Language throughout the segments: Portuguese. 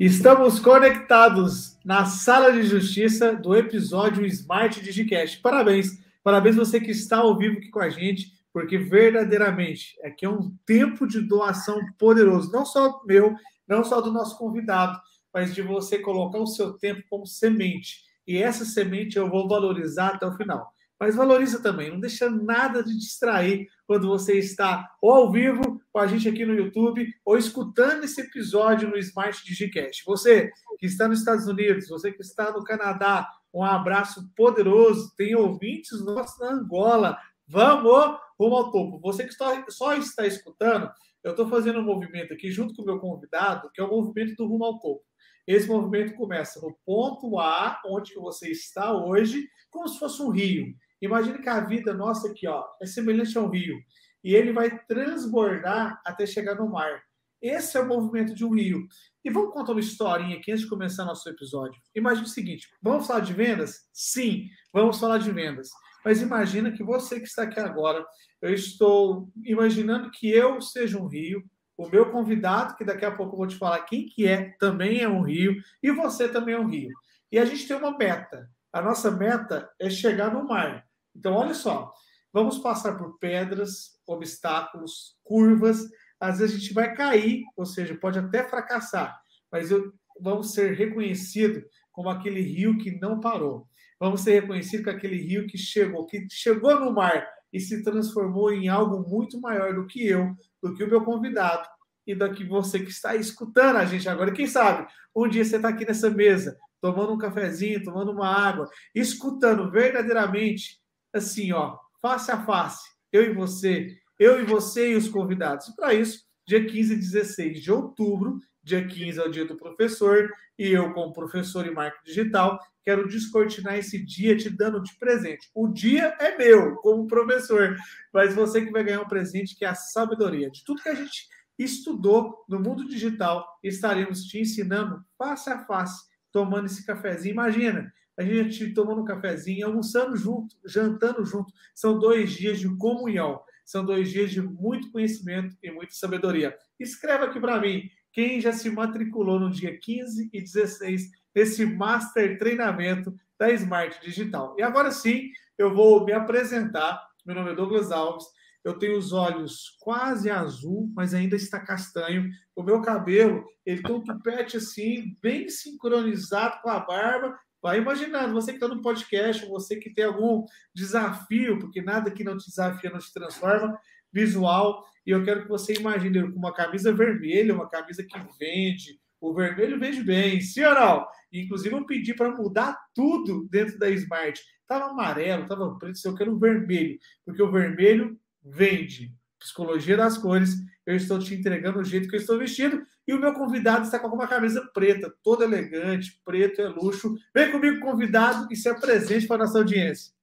Estamos conectados na sala de justiça do episódio Smart Digicast. Parabéns, parabéns você que está ao vivo aqui com a gente, porque verdadeiramente aqui é um tempo de doação poderoso, não só meu, não só do nosso convidado, mas de você colocar o seu tempo como semente. E essa semente eu vou valorizar até o final. Mas valoriza também, não deixa nada de distrair quando você está ou ao vivo com a gente aqui no YouTube ou escutando esse episódio no Smart Digicast. Você que está nos Estados Unidos, você que está no Canadá, um abraço poderoso. Tem ouvintes nossos na Angola. Vamos rumo ao topo. Você que só está escutando, eu estou fazendo um movimento aqui junto com o meu convidado, que é o movimento do rumo ao topo. Esse movimento começa no ponto A, onde você está hoje, como se fosse um rio. Imagine que a vida nossa aqui, ó, é semelhante a um rio. E ele vai transbordar até chegar no mar. Esse é o movimento de um rio. E vamos contar uma historinha aqui antes de começar nosso episódio. Imagine o seguinte: vamos falar de vendas? Sim, vamos falar de vendas. Mas imagina que você que está aqui agora, eu estou imaginando que eu seja um rio, o meu convidado, que daqui a pouco eu vou te falar quem que é, também é um rio, e você também é um rio. E a gente tem uma meta. A nossa meta é chegar no mar. Então, olha só, vamos passar por pedras, obstáculos, curvas. Às vezes a gente vai cair, ou seja, pode até fracassar, mas eu, vamos ser reconhecidos como aquele rio que não parou. Vamos ser reconhecidos como aquele rio que chegou, que chegou no mar e se transformou em algo muito maior do que eu, do que o meu convidado e do que você que está escutando a gente agora. Quem sabe um dia você está aqui nessa mesa, tomando um cafezinho, tomando uma água, escutando verdadeiramente assim, ó, face a face, eu e você, eu e você e os convidados. E para isso, dia 15 e 16 de outubro, dia 15 é o dia do professor, e eu, como professor em marketing digital, quero descortinar esse dia te dando de presente. O dia é meu, como professor, mas você que vai ganhar um presente que é a sabedoria de tudo que a gente estudou no mundo digital, estaremos te ensinando face a face, tomando esse cafezinho. Imagina, a gente tomando um cafezinho, almoçando junto, jantando junto. São dois dias de comunhão, são dois dias de muito conhecimento e muita sabedoria. Escreva aqui para mim quem já se matriculou no dia 15 e 16 nesse Master Treinamento da Smart Digital. E agora sim, eu vou me apresentar. Meu nome é Douglas Alves. Eu tenho os olhos quase azul, mas ainda está castanho. O meu cabelo, ele tem um tupete assim, bem sincronizado com a barba Vai imaginando, você que está no podcast, você que tem algum desafio, porque nada que não te desafia não te transforma, visual, e eu quero que você imagine com uma camisa vermelha, uma camisa que vende, o vermelho vende bem, sim ou não? Inclusive, eu pedi para mudar tudo dentro da Smart. Estava amarelo, estava preto, eu quero vermelho, porque o vermelho vende. Psicologia das cores, eu estou te entregando o jeito que eu estou vestido e o meu convidado está com uma camisa preta, toda elegante, preto é luxo. Vem comigo, convidado, e se apresente para a nossa audiência.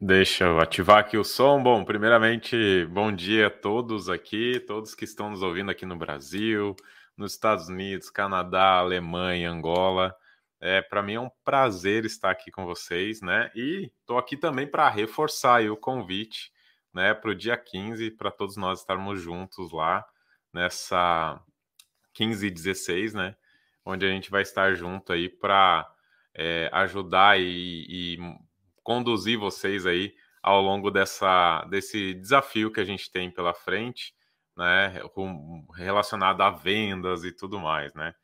Deixa eu ativar aqui o som. Bom, primeiramente, bom dia a todos aqui, todos que estão nos ouvindo aqui no Brasil, nos Estados Unidos, Canadá, Alemanha, Angola. É, para mim é um prazer estar aqui com vocês, né? E estou aqui também para reforçar o convite, né, para o dia 15, para todos nós estarmos juntos lá nessa 15 e 16, né? Onde a gente vai estar junto aí para é, ajudar e, e, conduzir vocês aí ao longo dessa, desse desafio que a gente tem pela frente, né? Relacionado a vendas e tudo mais, né?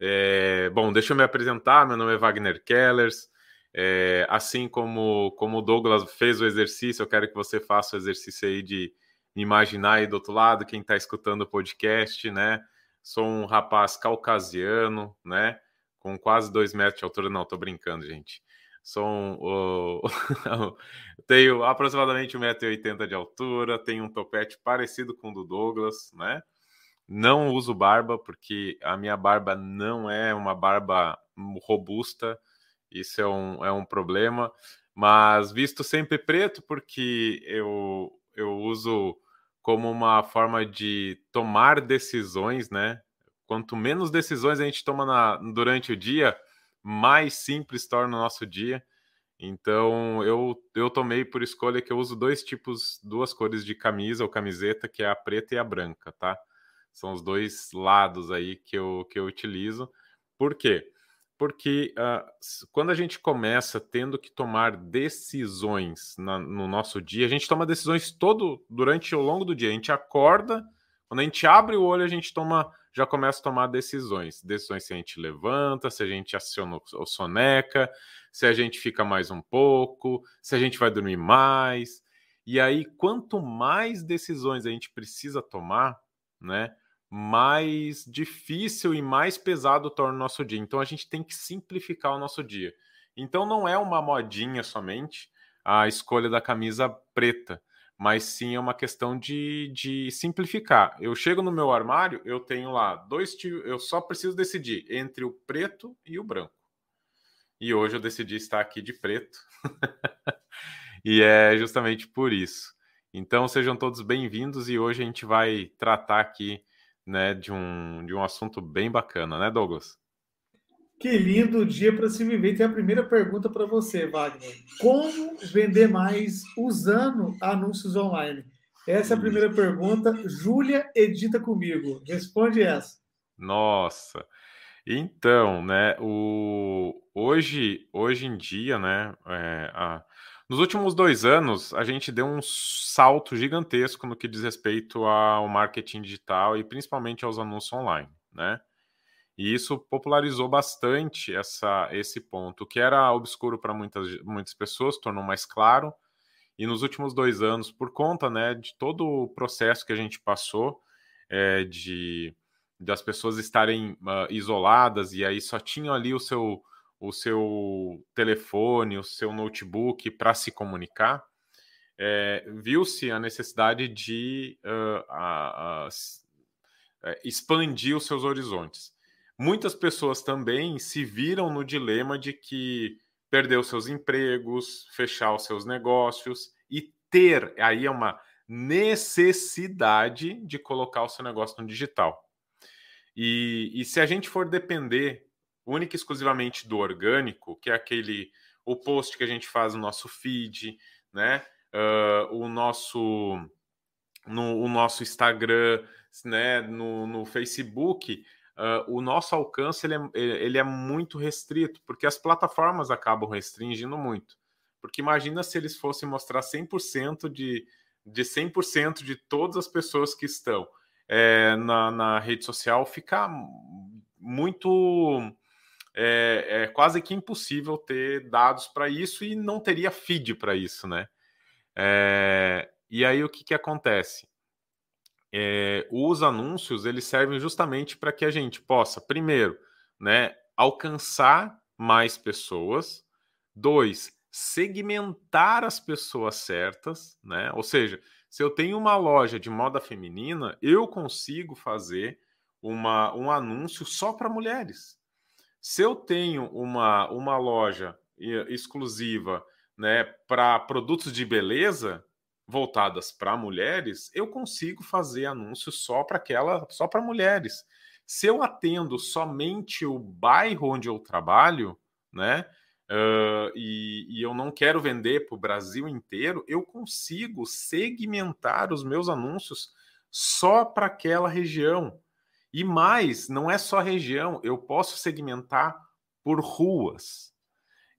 É, bom, deixa eu me apresentar. Meu nome é Wagner Kellers. É, assim como, como o Douglas fez o exercício, eu quero que você faça o exercício aí de imaginar aí do outro lado, quem está escutando o podcast, né? Sou um rapaz caucasiano, né? Com quase dois metros de altura. Não, tô brincando, gente. Sou um, tenho aproximadamente 1,80m de altura, tenho um topete parecido com o do Douglas, né? não uso barba porque a minha barba não é uma barba robusta. Isso é um, é um problema. Mas visto sempre preto porque eu, eu uso como uma forma de tomar decisões, né? Quanto menos decisões a gente toma na, durante o dia, mais simples torna o nosso dia. Então eu, eu tomei por escolha que eu uso dois tipos, duas cores de camisa ou camiseta, que é a preta e a branca, tá? São os dois lados aí que eu, que eu utilizo. Por quê? Porque uh, quando a gente começa tendo que tomar decisões na, no nosso dia, a gente toma decisões todo durante o longo do dia. A gente acorda, quando a gente abre o olho, a gente toma, já começa a tomar decisões. Decisões se a gente levanta, se a gente aciona o soneca, se a gente fica mais um pouco, se a gente vai dormir mais. E aí, quanto mais decisões a gente precisa tomar, né? Mais difícil e mais pesado torna o nosso dia. Então a gente tem que simplificar o nosso dia. Então não é uma modinha somente a escolha da camisa preta, mas sim é uma questão de, de simplificar. Eu chego no meu armário, eu tenho lá dois tipos, eu só preciso decidir entre o preto e o branco. E hoje eu decidi estar aqui de preto. e é justamente por isso. Então sejam todos bem-vindos e hoje a gente vai tratar aqui né, de um, de um assunto bem bacana, né, Douglas? Que lindo dia para se viver. Tem a primeira pergunta para você, Wagner. Como vender mais usando anúncios online? Essa é a primeira pergunta. Júlia edita comigo. Responde essa. Nossa. Então, né, o... hoje, hoje em dia, né, é, a... Nos últimos dois anos, a gente deu um salto gigantesco no que diz respeito ao marketing digital e principalmente aos anúncios online, né? E isso popularizou bastante essa, esse ponto, que era obscuro para muitas, muitas pessoas, tornou mais claro. E nos últimos dois anos, por conta né, de todo o processo que a gente passou, é, de, as pessoas estarem uh, isoladas e aí só tinham ali o seu o seu telefone, o seu notebook para se comunicar, é, viu-se a necessidade de uh, a, a, a, expandir os seus horizontes. Muitas pessoas também se viram no dilema de que perder seus empregos, fechar os seus negócios e ter, aí é uma necessidade de colocar o seu negócio no digital. E, e se a gente for depender única e exclusivamente do orgânico, que é aquele o post que a gente faz no nosso feed, né? Uh, o nosso no o nosso Instagram, né? No, no Facebook, uh, o nosso alcance ele é, ele é muito restrito, porque as plataformas acabam restringindo muito. Porque imagina se eles fossem mostrar 100% de, de 100% de todas as pessoas que estão é, na, na rede social, fica muito é, é quase que impossível ter dados para isso e não teria feed para isso, né? É, e aí o que, que acontece? É, os anúncios eles servem justamente para que a gente possa, primeiro, né, alcançar mais pessoas, dois, segmentar as pessoas certas, né? Ou seja, se eu tenho uma loja de moda feminina, eu consigo fazer uma, um anúncio só para mulheres. Se eu tenho uma, uma loja exclusiva né, para produtos de beleza voltadas para mulheres, eu consigo fazer anúncios só para aquela, só para mulheres. Se eu atendo somente o bairro onde eu trabalho, né? Uh, e, e, eu não quero vender para o Brasil inteiro, eu consigo segmentar os meus anúncios só para aquela região. E mais, não é só região, eu posso segmentar por ruas.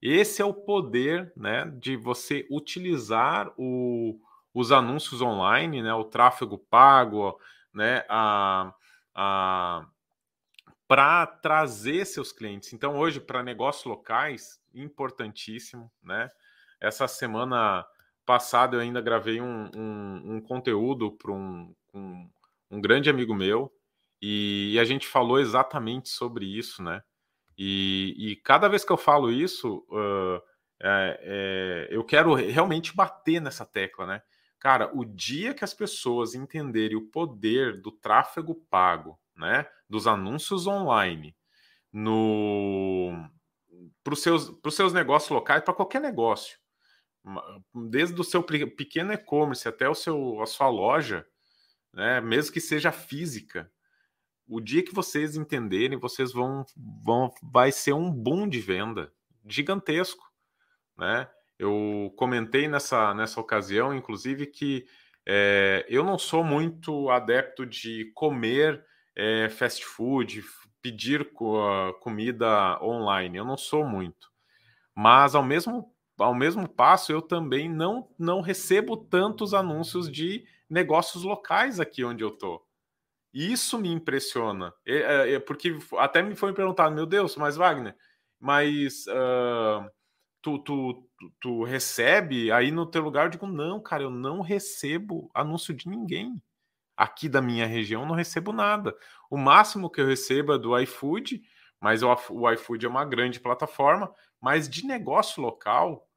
Esse é o poder né, de você utilizar o, os anúncios online, né, o tráfego pago, né, a, a, para trazer seus clientes. Então, hoje, para negócios locais, importantíssimo. Né? Essa semana passada, eu ainda gravei um, um, um conteúdo para um, um, um grande amigo meu, e, e, a gente falou exatamente sobre isso, né? E, e cada vez que eu falo isso, uh, é, é, eu quero realmente bater nessa tecla, né? Cara, o dia que as pessoas entenderem o poder do tráfego pago, né, dos anúncios online, no para os seus, seus negócios locais, para qualquer negócio, desde o seu pequeno e-commerce até o seu, a sua loja, né, mesmo que seja física, o dia que vocês entenderem, vocês vão, vão vai ser um boom de venda gigantesco, né? Eu comentei nessa, nessa ocasião, inclusive, que é, eu não sou muito adepto de comer é, fast food, pedir co comida online. Eu não sou muito. Mas ao mesmo ao mesmo passo, eu também não, não recebo tantos anúncios de negócios locais aqui onde eu tô. Isso me impressiona. É, é, porque até me foi perguntado, meu Deus, mas Wagner, mas uh, tu, tu, tu, recebe aí no teu lugar? Eu digo, não, cara, eu não recebo anúncio de ninguém. Aqui da minha região não recebo nada. O máximo que eu recebo é do iFood, mas o, o iFood é uma grande plataforma, mas de negócio local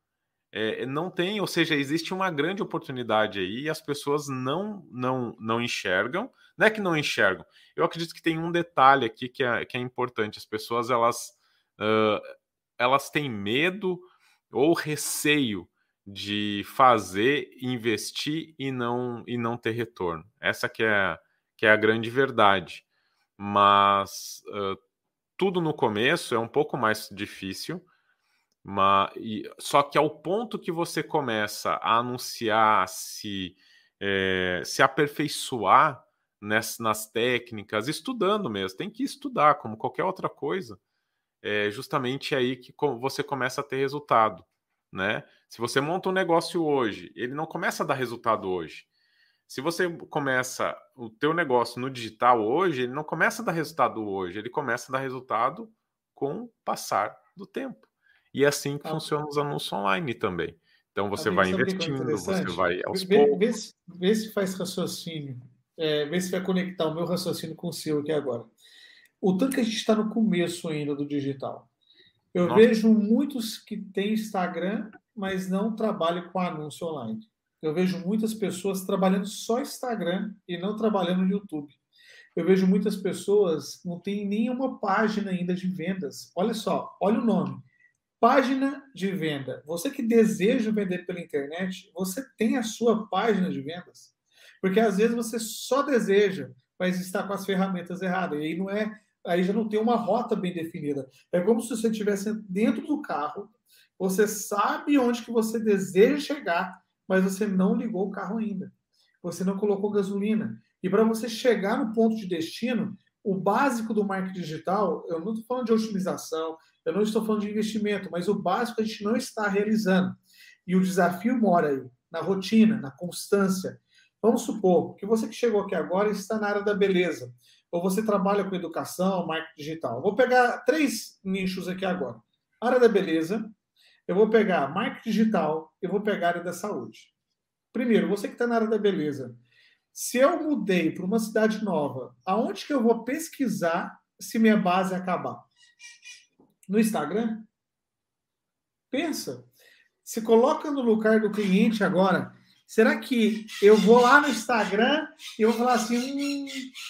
é, não tem, ou seja, existe uma grande oportunidade aí e as pessoas não, não, não enxergam. Não é que não enxergam. Eu acredito que tem um detalhe aqui que é, que é importante. As pessoas elas, uh, elas têm medo ou receio de fazer, investir e não, e não ter retorno. Essa que é, que é a grande verdade. Mas uh, tudo no começo é um pouco mais difícil, mas, e, só que ao ponto que você começa a anunciar, se, é, se aperfeiçoar nas, nas técnicas, estudando mesmo, tem que estudar, como qualquer outra coisa, é justamente aí que você começa a ter resultado né? Se você monta um negócio hoje, ele não começa a dar resultado hoje. Se você começa o teu negócio no digital hoje, ele não começa a dar resultado hoje, ele começa a dar resultado com o passar do tempo. E é assim que ah, funcionam os anúncios online também. Então você vai investindo, você vai aos vê, poucos. Vê, se, vê se faz raciocínio, é, vê se vai conectar o meu raciocínio com o seu aqui agora. O tanto que a gente está no começo ainda do digital. Eu Nossa. vejo muitos que têm Instagram, mas não trabalham com anúncio online. Eu vejo muitas pessoas trabalhando só Instagram e não trabalhando no YouTube. Eu vejo muitas pessoas não têm nenhuma página ainda de vendas. Olha só, olha o nome. Página de venda. Você que deseja vender pela internet, você tem a sua página de vendas. Porque às vezes você só deseja, mas está com as ferramentas erradas. E aí não é aí já não tem uma rota bem definida. É como se você estivesse dentro do carro, você sabe onde que você deseja chegar, mas você não ligou o carro ainda. Você não colocou gasolina. E para você chegar no ponto de destino, o básico do marketing digital, eu não estou falando de otimização, eu não estou falando de investimento, mas o básico a gente não está realizando. E o desafio mora aí, na rotina, na constância. Vamos supor que você que chegou aqui agora está na área da beleza ou você trabalha com educação, marketing digital. vou pegar três nichos aqui agora. Área da beleza, eu vou pegar marketing digital, eu vou pegar a área da saúde. Primeiro, você que está na área da beleza, se eu mudei para uma cidade nova, aonde que eu vou pesquisar se minha base acabar? No Instagram? Pensa. Se coloca no lugar do cliente agora Será que eu vou lá no Instagram e vou falar assim, hum,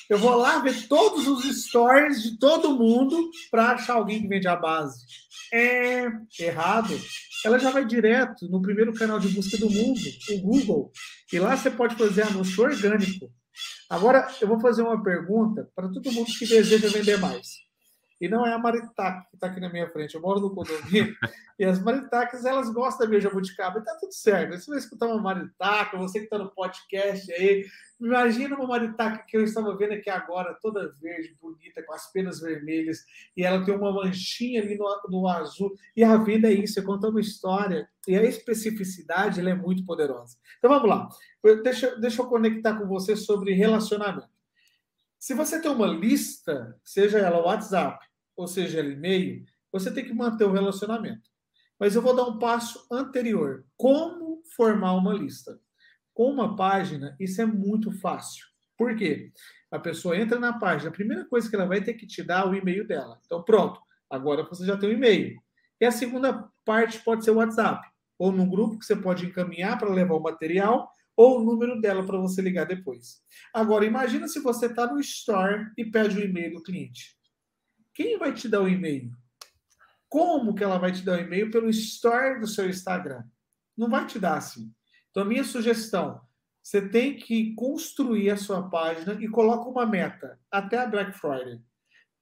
eu vou lá ver todos os stories de todo mundo para achar alguém que vende a base? É errado. Ela já vai direto no primeiro canal de busca do mundo, o Google, e lá você pode fazer anúncio orgânico. Agora eu vou fazer uma pergunta para todo mundo que deseja vender mais. E não é a maritaca que está aqui na minha frente. Eu moro no condomínio e as maritacas, elas gostam da minha jabuticaba. E tá tudo certo. Você vai escutar uma maritaca, você que está no podcast aí. Imagina uma maritaca que eu estava vendo aqui agora, toda verde, bonita, com as penas vermelhas. E ela tem uma manchinha ali no, no azul. E a vida é isso, é contar uma história. E a especificidade, ela é muito poderosa. Então vamos lá. Deixa, deixa eu conectar com você sobre relacionamento. Se você tem uma lista, seja ela WhatsApp ou seja e-mail, você tem que manter o relacionamento. Mas eu vou dar um passo anterior. Como formar uma lista? Com uma página, isso é muito fácil. Por quê? A pessoa entra na página, a primeira coisa que ela vai ter que te dar é o e-mail dela. Então, pronto, agora você já tem o e-mail. E a segunda parte pode ser o WhatsApp, ou num grupo que você pode encaminhar para levar o material, ou o número dela para você ligar depois. Agora, imagina se você está no store e pede o e-mail do cliente. Quem vai te dar o e-mail? Como que ela vai te dar o e-mail pelo store do seu Instagram? Não vai te dar assim. Então, a minha sugestão, você tem que construir a sua página e coloca uma meta até a Black Friday.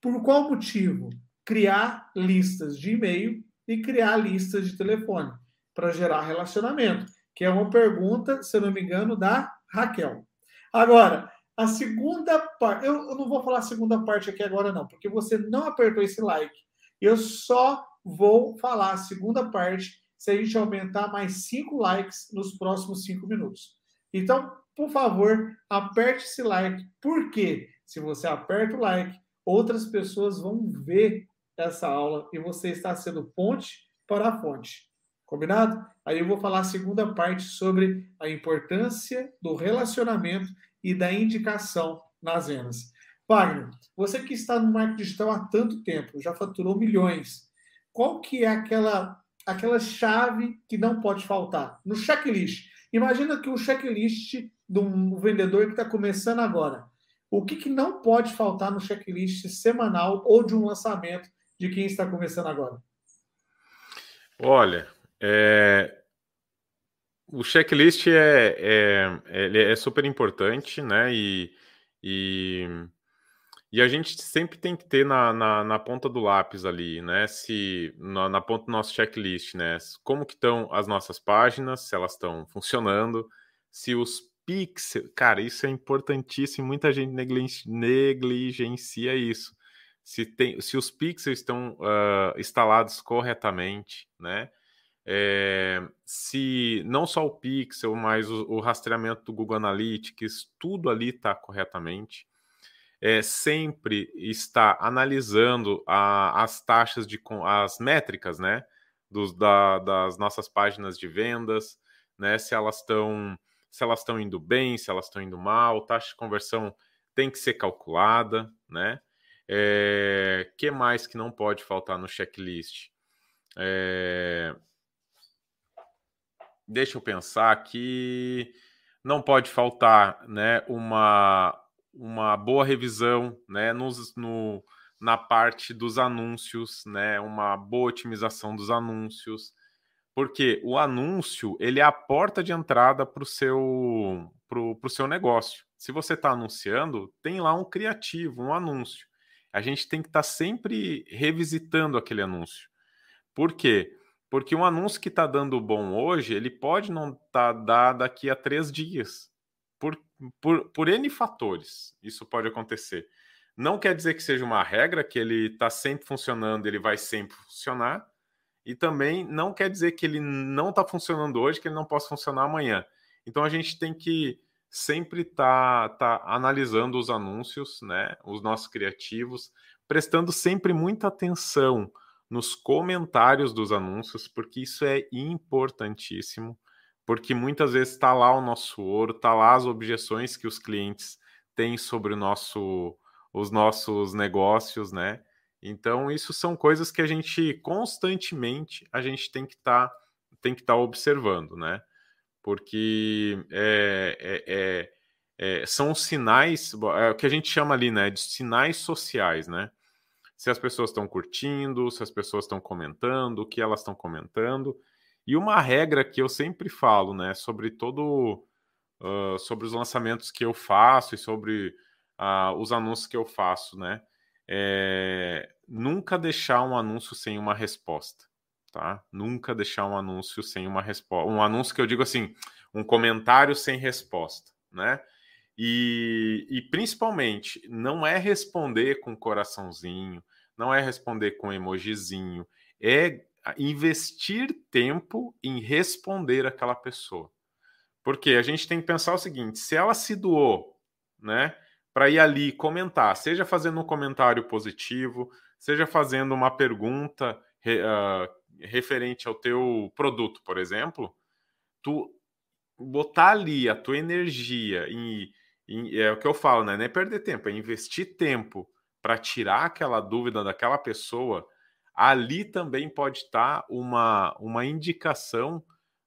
Por qual motivo? Criar listas de e-mail e criar listas de telefone para gerar relacionamento, que é uma pergunta, se não me engano, da Raquel. Agora, a segunda parte, eu, não vou falar a segunda parte aqui agora não, porque você não apertou esse like. Eu só vou falar a segunda parte se a gente aumentar mais cinco likes nos próximos cinco minutos. Então, por favor, aperte esse like, porque se você aperta o like, outras pessoas vão ver essa aula e você está sendo ponte para a fonte. Combinado? Aí eu vou falar a segunda parte sobre a importância do relacionamento e da indicação nas vendas. Wagner, você que está no marketing digital há tanto tempo, já faturou milhões, qual que é aquela aquela chave que não pode faltar no checklist? Imagina que o checklist de um vendedor que está começando agora. O que, que não pode faltar no checklist semanal ou de um lançamento de quem está começando agora? Olha, é, o checklist é, é, é, super importante, né? E, e, e, a gente sempre tem que ter na, na, na ponta do lápis ali, né? Se na, na, ponta do nosso checklist, né? Como que estão as nossas páginas, se elas estão funcionando, se os pixels, cara, isso é importantíssimo. Muita gente negligencia isso. Se, tem, se os pixels estão uh, instalados corretamente, né? É, se não só o pixel, mas o, o, rastreamento do Google Analytics, tudo ali está corretamente. É, sempre está analisando a, as taxas de as métricas, né, dos, da, das nossas páginas de vendas, né, se elas estão se elas estão indo bem, se elas estão indo mal, taxa de conversão tem que ser calculada, né? É, que mais que não pode faltar no checklist? É, deixa eu pensar aqui. Não pode faltar né, uma, uma boa revisão né, nos, no, na parte dos anúncios, né, uma boa otimização dos anúncios, porque o anúncio ele é a porta de entrada para o seu, pro, pro seu negócio. Se você está anunciando, tem lá um criativo, um anúncio. A gente tem que estar tá sempre revisitando aquele anúncio. Por quê? Porque um anúncio que está dando bom hoje, ele pode não tá, dar daqui a três dias. Por, por, por N fatores, isso pode acontecer. Não quer dizer que seja uma regra, que ele está sempre funcionando, ele vai sempre funcionar. E também não quer dizer que ele não está funcionando hoje, que ele não possa funcionar amanhã. Então a gente tem que sempre estar tá, tá analisando os anúncios, né, os nossos criativos, prestando sempre muita atenção nos comentários dos anúncios, porque isso é importantíssimo, porque muitas vezes está lá o nosso ouro, está lá as objeções que os clientes têm sobre nosso, os nossos negócios, né? Então, isso são coisas que a gente constantemente a gente tem que estar tá, tem que estar tá observando, né? Porque é, é, é, é são sinais, é o que a gente chama ali, né, de sinais sociais, né? Se as pessoas estão curtindo, se as pessoas estão comentando, o que elas estão comentando. E uma regra que eu sempre falo, né, sobre todo, uh, sobre os lançamentos que eu faço e sobre uh, os anúncios que eu faço, né, é nunca deixar um anúncio sem uma resposta, tá? Nunca deixar um anúncio sem uma resposta. Um anúncio que eu digo assim, um comentário sem resposta, né? E, e principalmente, não é responder com coraçãozinho, não é responder com emojizinho, é investir tempo em responder aquela pessoa. Porque a gente tem que pensar o seguinte: se ela se doou, né, para ir ali comentar, seja fazendo um comentário positivo, seja fazendo uma pergunta uh, referente ao teu produto, por exemplo, tu botar ali a tua energia em é o que eu falo, né? Não é perder tempo, é investir tempo para tirar aquela dúvida daquela pessoa. Ali também pode estar uma, uma indicação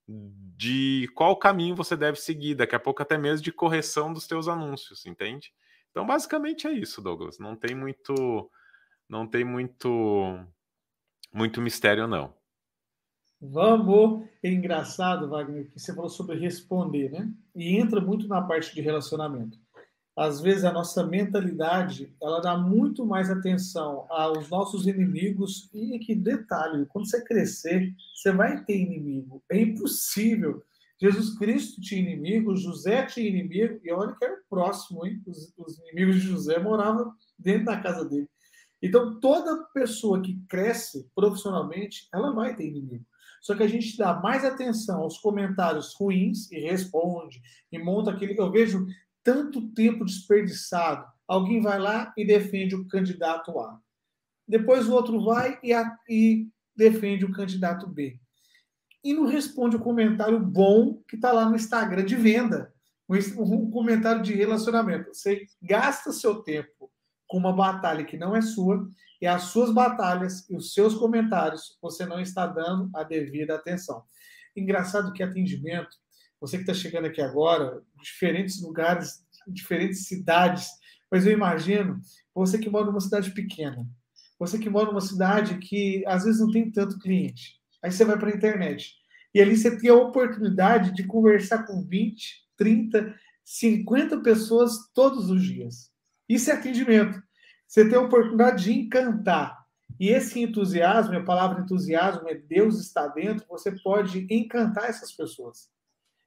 de qual caminho você deve seguir, daqui a pouco até mesmo de correção dos teus anúncios, entende? Então, basicamente é isso, Douglas. Não tem muito não tem muito muito mistério não. Vamos. É engraçado, Wagner, que você falou sobre responder, né? E entra muito na parte de relacionamento. Às vezes a nossa mentalidade, ela dá muito mais atenção aos nossos inimigos e que detalhe, quando você crescer, você vai ter inimigo. É impossível. Jesus Cristo tinha inimigo, José tinha inimigo, e olha que era próximo, hein? Os, os inimigos de José moravam dentro da casa dele. Então, toda pessoa que cresce profissionalmente, ela vai ter inimigo. Só que a gente dá mais atenção aos comentários ruins e responde, e monta aquele. Eu vejo tanto tempo desperdiçado. Alguém vai lá e defende o candidato A. Depois o outro vai e, a, e defende o candidato B. E não responde o comentário bom que está lá no Instagram de venda. Um comentário de relacionamento. Você gasta seu tempo com uma batalha que não é sua, e as suas batalhas e os seus comentários você não está dando a devida atenção. Engraçado que atendimento, você que está chegando aqui agora, diferentes lugares, diferentes cidades, mas eu imagino você que mora numa cidade pequena, você que mora numa cidade que às vezes não tem tanto cliente, aí você vai para a internet e ali você tem a oportunidade de conversar com 20, 30, 50 pessoas todos os dias. Isso é atendimento. Você tem a oportunidade de encantar. E esse entusiasmo, a palavra entusiasmo é Deus está dentro, você pode encantar essas pessoas.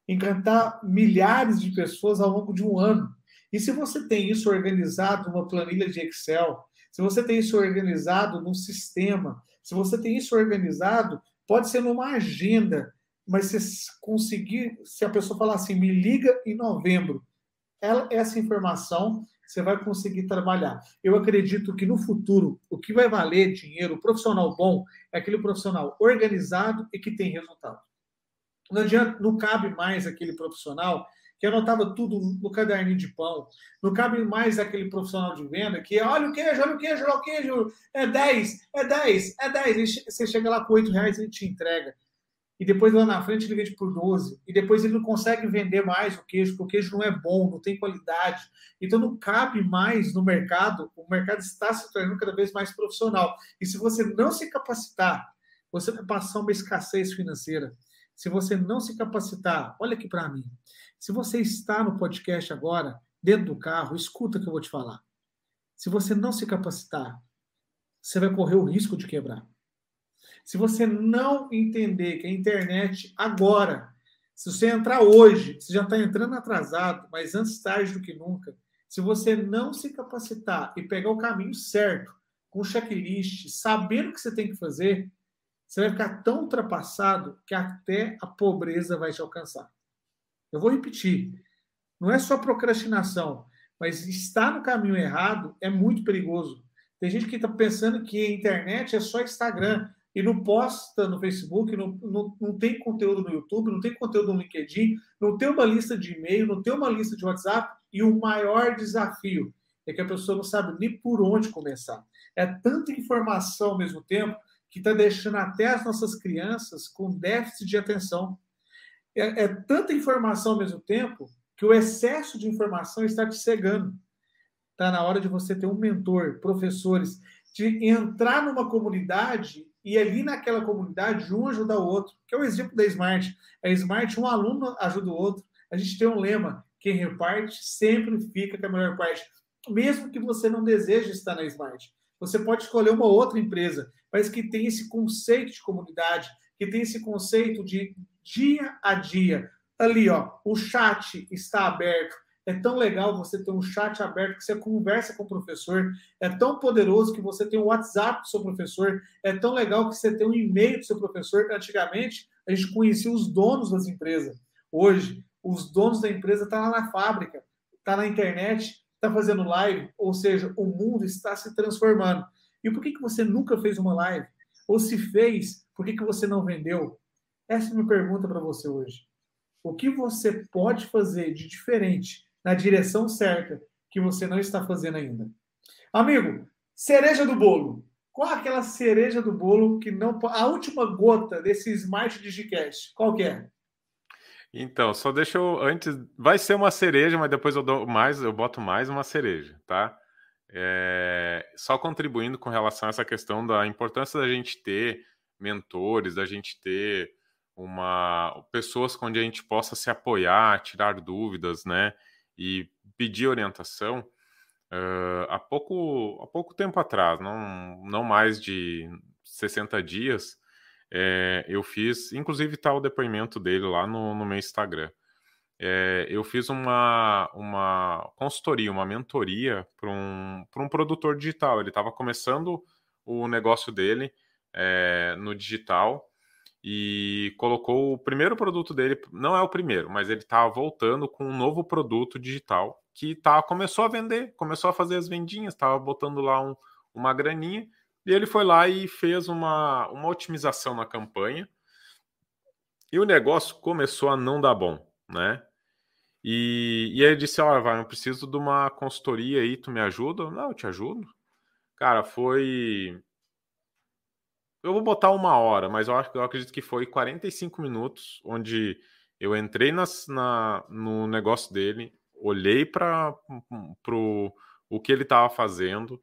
Encantar milhares de pessoas ao longo de um ano. E se você tem isso organizado numa planilha de Excel, se você tem isso organizado num sistema, se você tem isso organizado, pode ser numa agenda, mas se conseguir, se a pessoa falar assim, me liga em novembro, ela, essa informação você vai conseguir trabalhar. Eu acredito que no futuro, o que vai valer dinheiro, o profissional bom, é aquele profissional organizado e que tem resultado. Não adianta, não cabe mais aquele profissional que anotava tudo no caderninho de pão. Não cabe mais aquele profissional de venda que olha o queijo, olha o queijo, olha o queijo, é 10, é 10, é 10. Você chega lá com 8 reais e ele te entrega e depois lá na frente ele vende por 12, e depois ele não consegue vender mais o queijo, porque o queijo não é bom, não tem qualidade. Então não cabe mais no mercado, o mercado está se tornando cada vez mais profissional. E se você não se capacitar, você vai passar uma escassez financeira. Se você não se capacitar, olha aqui para mim. Se você está no podcast agora, dentro do carro, escuta o que eu vou te falar. Se você não se capacitar, você vai correr o risco de quebrar. Se você não entender que a internet agora, se você entrar hoje, você já está entrando atrasado, mas antes tarde do que nunca. Se você não se capacitar e pegar o caminho certo, com checklist, sabendo o que você tem que fazer, você vai ficar tão ultrapassado que até a pobreza vai te alcançar. Eu vou repetir. Não é só procrastinação, mas estar no caminho errado é muito perigoso. Tem gente que está pensando que a internet é só Instagram e não posta no Facebook, não, não, não tem conteúdo no YouTube, não tem conteúdo no LinkedIn, não tem uma lista de e-mail, não tem uma lista de WhatsApp, e o maior desafio é que a pessoa não sabe nem por onde começar. É tanta informação ao mesmo tempo que está deixando até as nossas crianças com déficit de atenção. É, é tanta informação ao mesmo tempo que o excesso de informação está te cegando. Está na hora de você ter um mentor, professores, de entrar numa comunidade e ali naquela comunidade um ajuda o outro, que é o exemplo da Smart. A Smart, um aluno ajuda o outro. A gente tem um lema: quem reparte sempre fica com a melhor parte. Mesmo que você não deseje estar na Smart, você pode escolher uma outra empresa, mas que tem esse conceito de comunidade, que tem esse conceito de dia a dia. Ali, ó, o chat está aberto, é tão legal você ter um chat aberto que você conversa com o professor. É tão poderoso que você tem um WhatsApp do seu professor. É tão legal que você tem um e-mail do seu professor. Antigamente, a gente conhecia os donos das empresas. Hoje, os donos da empresa estão tá lá na fábrica, está na internet, está fazendo live. Ou seja, o mundo está se transformando. E por que, que você nunca fez uma live? Ou se fez, por que, que você não vendeu? Essa é a minha pergunta para você hoje. O que você pode fazer de diferente na direção certa que você não está fazendo ainda. Amigo, cereja do bolo. Qual é aquela cereja do bolo que não a última gota desse Smart Digicast? Qual que é? Então, só deixa eu antes. Vai ser uma cereja, mas depois eu dou mais, eu boto mais uma cereja, tá? É, só contribuindo com relação a essa questão da importância da gente ter mentores, da gente ter uma pessoas onde a gente possa se apoiar, tirar dúvidas, né? E pedir orientação. Uh, há, pouco, há pouco tempo atrás, não, não mais de 60 dias, é, eu fiz, inclusive está o depoimento dele lá no, no meu Instagram. É, eu fiz uma, uma consultoria, uma mentoria para um, um produtor digital. Ele estava começando o negócio dele é, no digital e colocou o primeiro produto dele, não é o primeiro, mas ele estava voltando com um novo produto digital que tá, começou a vender, começou a fazer as vendinhas, estava botando lá um, uma graninha, e ele foi lá e fez uma, uma otimização na campanha, e o negócio começou a não dar bom, né? E, e aí ele disse, olha, vai, eu preciso de uma consultoria aí, tu me ajuda? Não, eu te ajudo. Cara, foi eu vou botar uma hora, mas eu, acho, eu acredito que foi 45 minutos, onde eu entrei nas, na, no negócio dele, olhei para o que ele estava fazendo,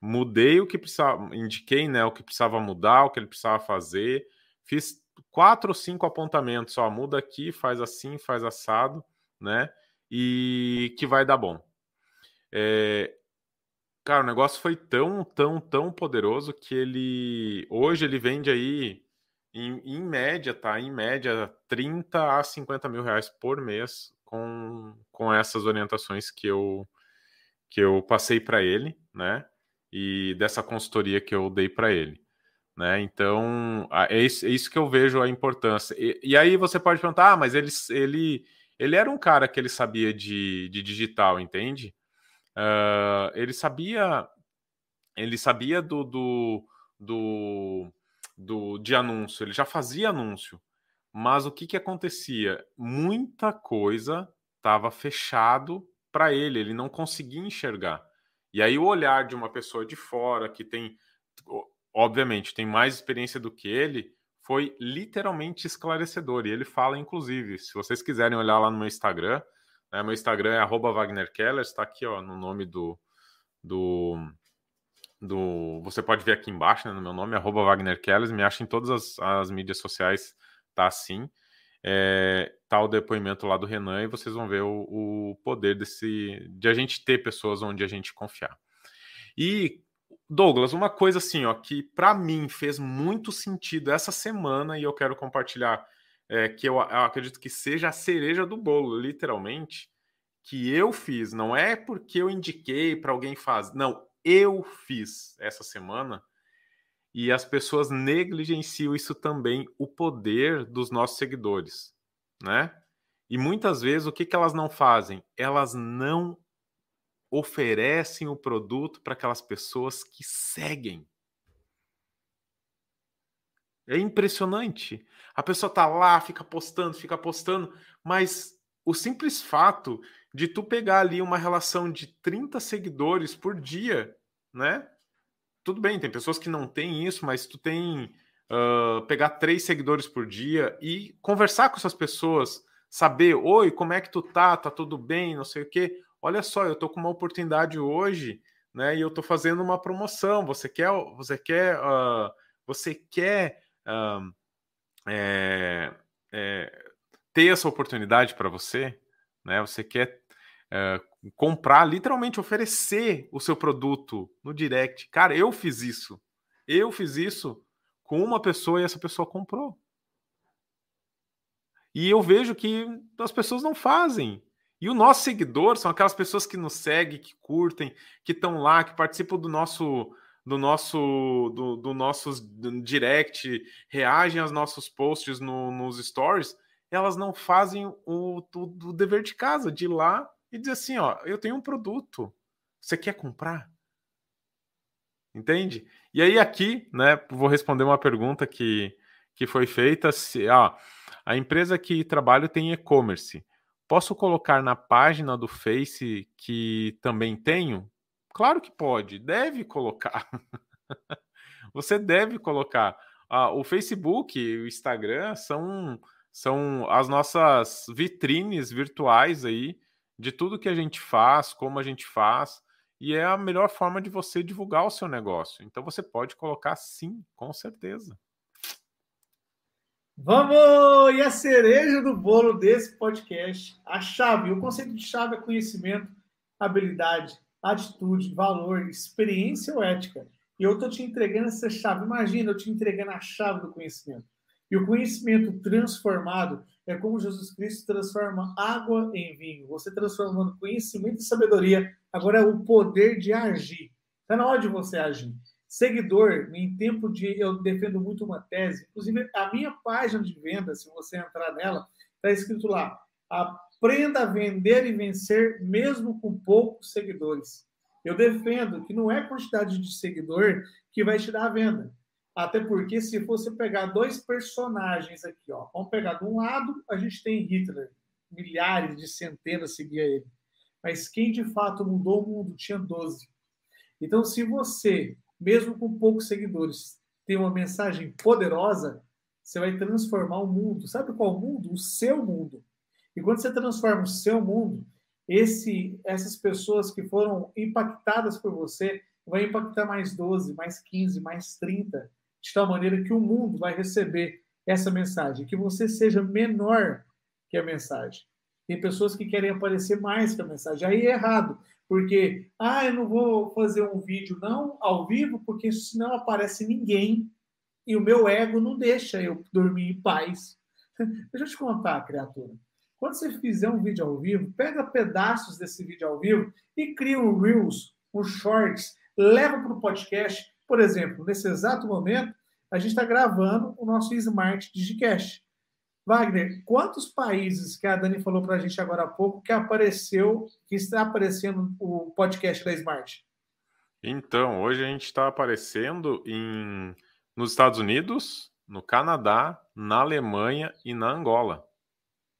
mudei o que precisava, indiquei né, o que precisava mudar, o que ele precisava fazer, fiz quatro ou cinco apontamentos, ó, muda aqui, faz assim, faz assado, né? E que vai dar bom. É, Cara, o negócio foi tão, tão, tão poderoso que ele. Hoje ele vende aí, em, em média, tá? Em média, 30 a 50 mil reais por mês com, com essas orientações que eu, que eu passei para ele, né? E dessa consultoria que eu dei para ele. Né? Então, é isso, é isso, que eu vejo a importância. E, e, aí você pode perguntar, ah, mas ele, ele, ele era um cara que ele sabia de, de digital, entende? Uh, ele sabia ele sabia do, do, do, do, de anúncio, ele já fazia anúncio. Mas o que, que acontecia? Muita coisa estava fechado para ele, ele não conseguia enxergar. E aí o olhar de uma pessoa de fora que tem, obviamente, tem mais experiência do que ele, foi literalmente esclarecedor. E ele fala, inclusive, se vocês quiserem olhar lá no meu Instagram, né? Meu Instagram é @wagnerkeller, está aqui ó, no nome do, do, do. Você pode ver aqui embaixo, né, no meu nome, arroba me acha em todas as, as mídias sociais, tá assim. É, tá o depoimento lá do Renan e vocês vão ver o, o poder desse de a gente ter pessoas onde a gente confiar. E Douglas, uma coisa assim, ó, que para mim fez muito sentido essa semana e eu quero compartilhar é, que eu, eu, acredito que seja a cereja do bolo, literalmente, que eu fiz. Não é porque eu indiquei para alguém fazer. Não, eu fiz essa semana. E as pessoas negligenciam isso também, o poder dos nossos seguidores, né? E muitas vezes o que, que elas não fazem? Elas não oferecem o produto para aquelas pessoas que seguem. É impressionante. A pessoa tá lá, fica postando, fica postando, mas o simples fato de tu pegar ali uma relação de 30 seguidores por dia, né? Tudo bem, tem pessoas que não têm isso, mas tu tem uh, pegar três seguidores por dia e conversar com essas pessoas, saber, oi, como é que tu tá? Tá tudo bem? Não sei o quê. Olha só, eu tô com uma oportunidade hoje, né? E eu tô fazendo uma promoção. Você quer, você quer, uh, você quer é, é, ter essa oportunidade para você, né? Você quer é, comprar, literalmente oferecer o seu produto no direct. Cara, eu fiz isso. Eu fiz isso com uma pessoa e essa pessoa comprou. E eu vejo que as pessoas não fazem. E o nosso seguidor são aquelas pessoas que nos seguem, que curtem, que estão lá, que participam do nosso do nosso do, do nossos direct, reagem aos nossos posts no, nos stories, elas não fazem o, o, o dever de casa de ir lá e dizer assim, ó, eu tenho um produto, você quer comprar? Entende? E aí aqui, né, vou responder uma pergunta que, que foi feita, se, ah, a empresa que trabalho tem e-commerce, posso colocar na página do Face que também tenho? Claro que pode, deve colocar. Você deve colocar. Ah, o Facebook e o Instagram são, são as nossas vitrines virtuais aí de tudo que a gente faz, como a gente faz, e é a melhor forma de você divulgar o seu negócio. Então você pode colocar sim, com certeza. Vamos! E a cereja do bolo desse podcast, a chave, o conceito de chave é conhecimento, habilidade, atitude, valor, experiência ou ética. E eu estou te entregando essa chave. Imagina eu te entregando a chave do conhecimento. E o conhecimento transformado é como Jesus Cristo transforma água em vinho. Você transformando conhecimento e sabedoria, agora é o poder de agir. Está na hora de você agir. Seguidor, em tempo de. Eu defendo muito uma tese, inclusive a minha página de venda, se você entrar nela, está escrito lá: aprenda a vender e vencer mesmo com poucos seguidores. Eu defendo que não é a quantidade de seguidor que vai te dar a venda. Até porque, se você pegar dois personagens aqui, ó, vamos pegar de um lado, a gente tem Hitler, milhares de centenas seguia ele. Mas quem de fato mudou o mundo tinha 12. Então, se você, mesmo com poucos seguidores, tem uma mensagem poderosa, você vai transformar o mundo. Sabe qual mundo? O seu mundo. E quando você transforma o seu mundo, esse, essas pessoas que foram impactadas por você vão impactar mais 12, mais 15, mais 30 de tal maneira que o mundo vai receber essa mensagem, que você seja menor que a mensagem. Tem pessoas que querem aparecer mais que a mensagem. Aí é errado, porque, ah, eu não vou fazer um vídeo não ao vivo, porque senão aparece ninguém e o meu ego não deixa eu dormir em paz. Deixa eu te contar, criatura. Quando você fizer um vídeo ao vivo, pega pedaços desse vídeo ao vivo e cria um Reels, um Shorts, leva para o podcast por exemplo, nesse exato momento, a gente está gravando o nosso Smart Digicast. Wagner, quantos países que a Dani falou para a gente agora há pouco que apareceu, que está aparecendo o podcast da Smart? Então, hoje a gente está aparecendo em, nos Estados Unidos, no Canadá, na Alemanha e na Angola.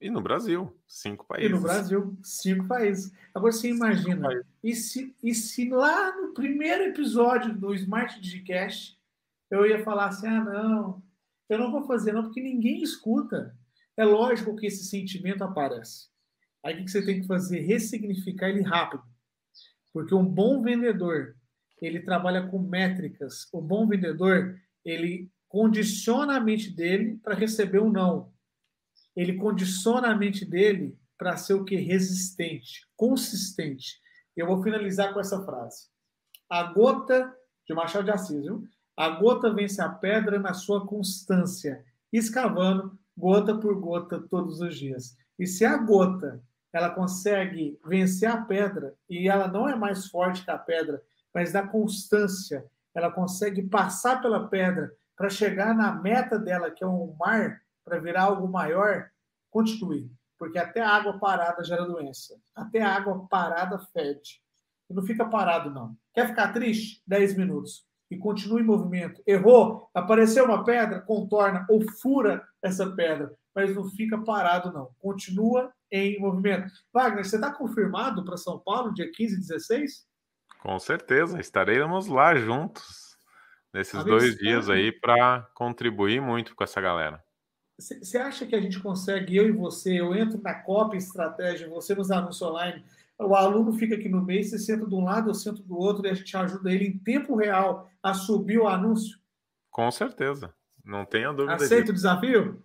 E no Brasil, cinco países. E no Brasil, cinco países. Agora você imagina, e se, e se lá no primeiro episódio do Smart Digicast eu ia falar assim: ah, não, eu não vou fazer, não, porque ninguém escuta. É lógico que esse sentimento aparece. Aí o que você tem que fazer? Ressignificar ele rápido. Porque um bom vendedor, ele trabalha com métricas. O bom vendedor, ele condiciona a mente dele para receber um não ele condiciona a mente dele para ser o que? Resistente, consistente. Eu vou finalizar com essa frase. A gota, de Machado de Assis, viu? A gota vence a pedra na sua constância, escavando gota por gota todos os dias. E se a gota ela consegue vencer a pedra e ela não é mais forte que a pedra, mas na constância ela consegue passar pela pedra para chegar na meta dela, que é um mar, para virar algo maior, continue. Porque até a água parada gera doença. Até a água parada fede. E não fica parado, não. Quer ficar triste? 10 minutos. E continue em movimento. Errou? Apareceu uma pedra? Contorna ou fura essa pedra. Mas não fica parado, não. Continua em movimento. Wagner, você está confirmado para São Paulo, dia 15 e 16? Com certeza. Estaremos lá juntos nesses dois dias aí para contribuir muito com essa galera. Você acha que a gente consegue, eu e você, eu entro na cópia estratégia, você nos anúncios online, o aluno fica aqui no meio, você senta de um lado, eu sento do outro, e a gente ajuda ele em tempo real a subir o anúncio? Com certeza. Não tenha dúvida Aceita disso. o desafio?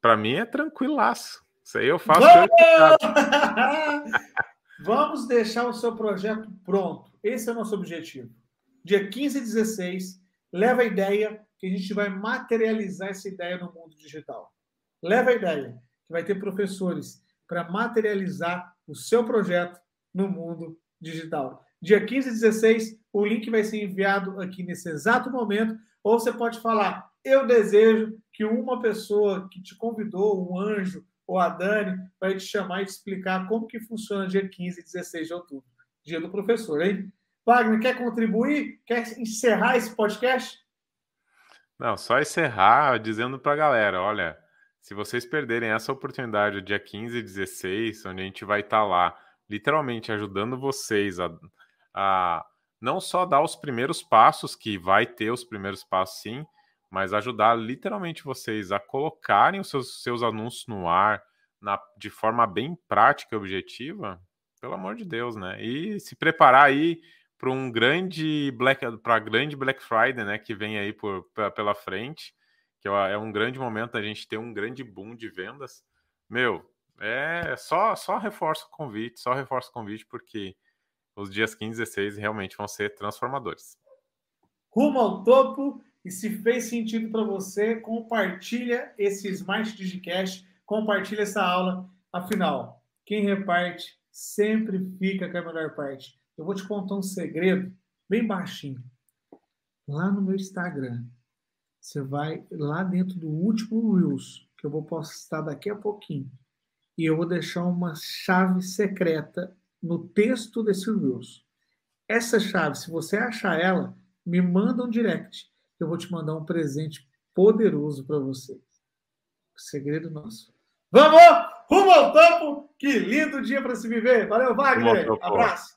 Para mim é tranquilaço. Isso aí eu faço. Vamos! Vamos deixar o seu projeto pronto. Esse é o nosso objetivo. Dia 15 e 16, leva a ideia, que a gente vai materializar essa ideia no mundo digital. Leva a ideia que vai ter professores para materializar o seu projeto no mundo digital. Dia 15 e 16, o link vai ser enviado aqui nesse exato momento, ou você pode falar: eu desejo que uma pessoa que te convidou, um anjo ou a Dani, vai te chamar e te explicar como que funciona dia 15 e 16 de outubro, dia do professor, hein? Wagner, quer contribuir? Quer encerrar esse podcast? Não, só encerrar dizendo para a galera: olha, se vocês perderem essa oportunidade, dia 15 e 16, onde a gente vai estar tá lá, literalmente ajudando vocês a, a não só dar os primeiros passos, que vai ter os primeiros passos sim, mas ajudar literalmente vocês a colocarem os seus, seus anúncios no ar na, de forma bem prática e objetiva, pelo amor de Deus, né? E se preparar aí para um grande Black para grande Black Friday, né, que vem aí por, pela frente, que é, um grande momento a gente ter um grande boom de vendas. Meu, é só só reforço o convite, só reforço o convite porque os dias 15 e 16 realmente vão ser transformadores. Rumo ao topo e se fez sentido para você, compartilha esse Smart Digicast, compartilha essa aula. Afinal, quem reparte sempre fica com a melhor parte. Eu vou te contar um segredo bem baixinho. Lá no meu Instagram, você vai lá dentro do último Reels, que eu vou postar daqui a pouquinho, e eu vou deixar uma chave secreta no texto desse Reels. Essa chave, se você achar ela, me manda um direct. Eu vou te mandar um presente poderoso para você. Segredo nosso. Vamos! Rumo ao topo! Que lindo dia para se viver! Valeu, Wagner! Abraço!